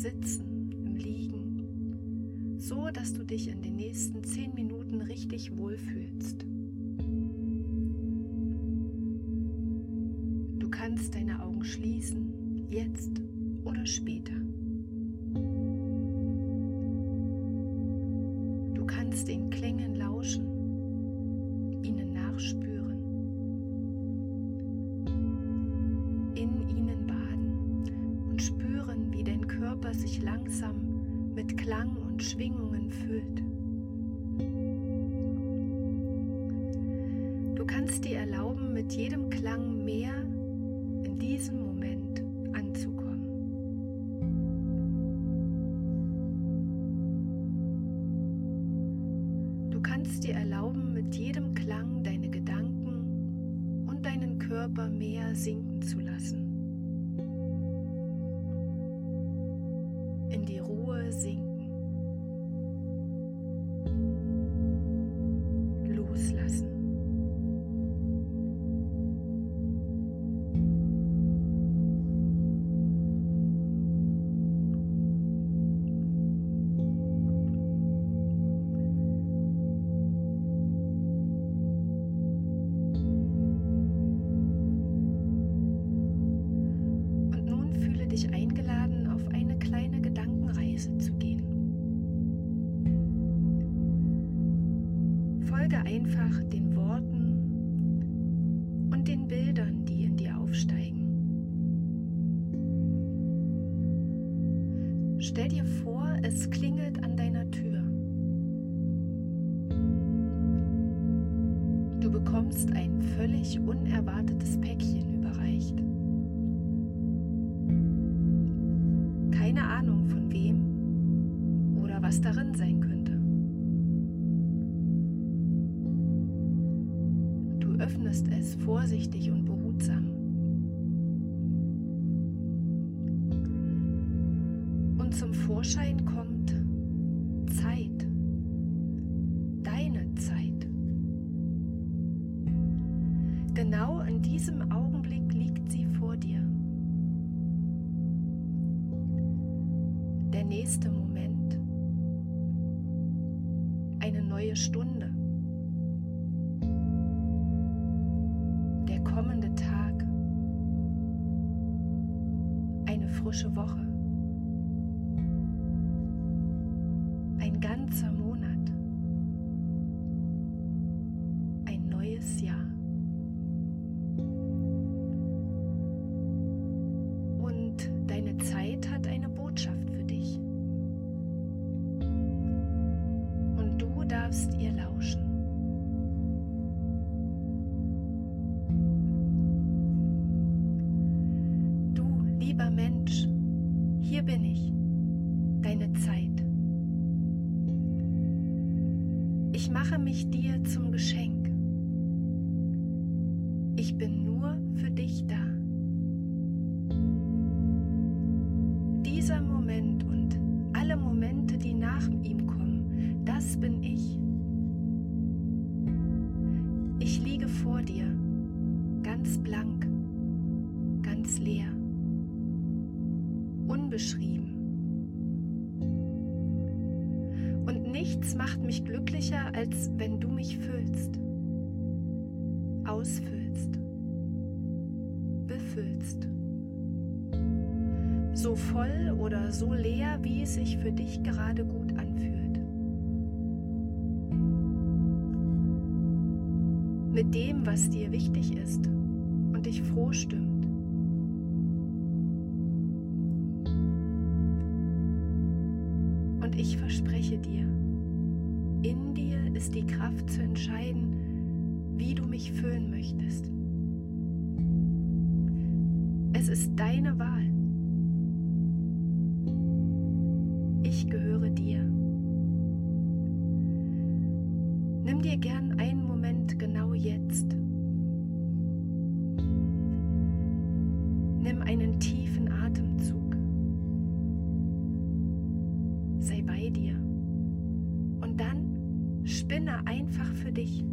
Sitzen, im Liegen, so dass du dich in den nächsten zehn Minuten richtig wohlfühlst. Du kannst deine Augen schließen, jetzt oder später. Du kannst den Klängen lauschen Klang und Schwingungen füllt. Du kannst dir erlauben, mit jedem Klang mehr in diesem Moment sozinho. Die Ruhe sinken. Stell dir vor, es klingelt an deiner Tür. Du bekommst ein völlig unerwartetes Päckchen überreicht. Keine Ahnung von wem oder was darin sein könnte. Öffnest es vorsichtig und behutsam. Vorschein kommt Zeit, deine Zeit. Genau in diesem Augenblick liegt sie vor dir. Der nächste Moment, eine neue Stunde, frische Woche. ganzer Monat, ein neues Jahr. Und deine Zeit hat eine Botschaft für dich. Und du darfst ihr lauschen. beschrieben. Und nichts macht mich glücklicher, als wenn du mich füllst, ausfüllst, befüllst. So voll oder so leer, wie es sich für dich gerade gut anfühlt. Mit dem, was dir wichtig ist und dich froh stimmt. Ich verspreche dir, in dir ist die Kraft zu entscheiden, wie du mich füllen möchtest. Es ist deine Wahl. Ich gehöre dir. Nimm dir gern einen Moment genau jetzt. Nimm einen tiefen Atemzug. Dir. Und dann spinne einfach für dich.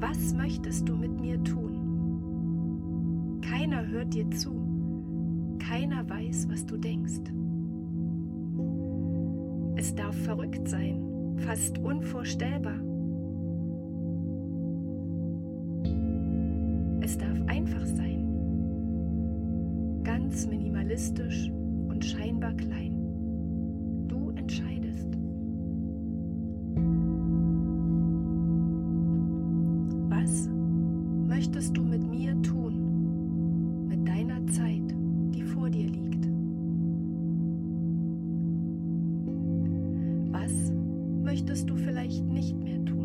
Was möchtest du mit mir tun? Keiner hört dir zu. Keiner weiß, was du denkst. Es darf verrückt sein, fast unvorstellbar. Es darf einfach sein, ganz minimalistisch und scheinbar klein. Möchtest du vielleicht nicht mehr tun?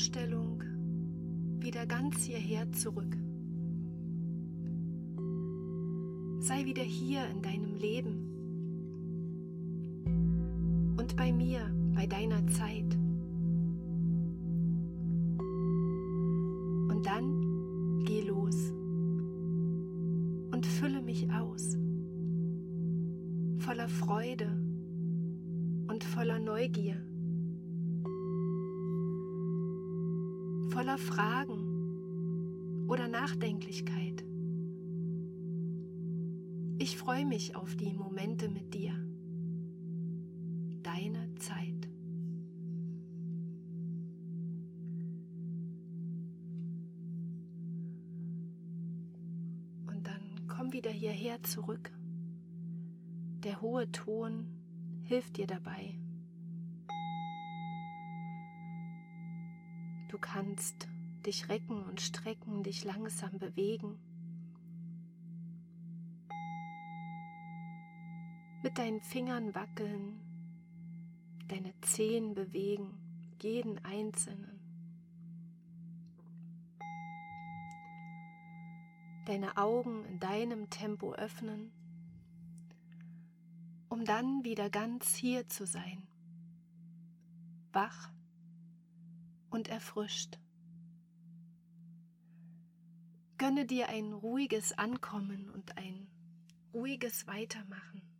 Vorstellung wieder ganz hierher zurück. Sei wieder hier in deinem Leben und bei mir, bei deiner Zeit. Und dann geh los und fülle mich aus, voller Freude und voller Neugier, voller Fragen oder Nachdenklichkeit. Ich freue mich auf die Momente mit dir. Deine Zeit. Und dann komm wieder hierher zurück. Der hohe Ton hilft dir dabei. Du kannst dich recken und strecken, dich langsam bewegen. mit deinen Fingern wackeln, deine Zehen bewegen, jeden einzelnen. Deine Augen in deinem Tempo öffnen, um dann wieder ganz hier zu sein, wach und erfrischt. Gönne dir ein ruhiges Ankommen und ein ruhiges Weitermachen.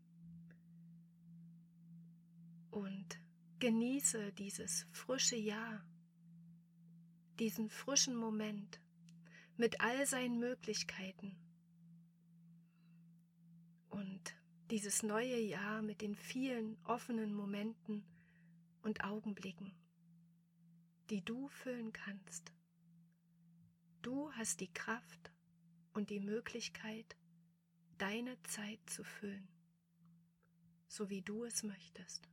und genieße dieses frische Jahr, diesen frischen Moment mit all seinen Möglichkeiten und dieses neue Jahr mit den vielen offenen Momenten und Augenblicken, die du füllen kannst. Du hast die Kraft und die Möglichkeit, deine Zeit zu füllen, so wie du es möchtest.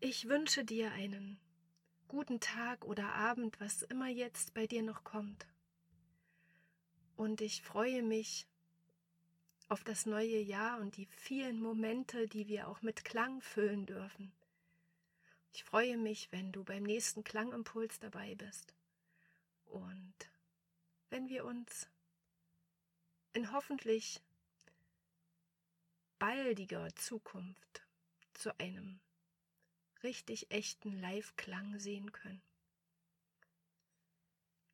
Ich wünsche dir einen guten Tag oder Abend, was immer jetzt bei dir noch kommt. Und ich freue mich auf das neue Jahr und die vielen Momente, die wir auch mit Klang füllen dürfen. Ich freue mich, wenn du beim nächsten Klangimpuls dabei bist. Und wenn wir uns in hoffentlich baldiger Zukunft zu einem richtig echten Live-Klang sehen können.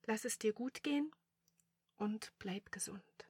Lass es dir gut gehen und bleib gesund.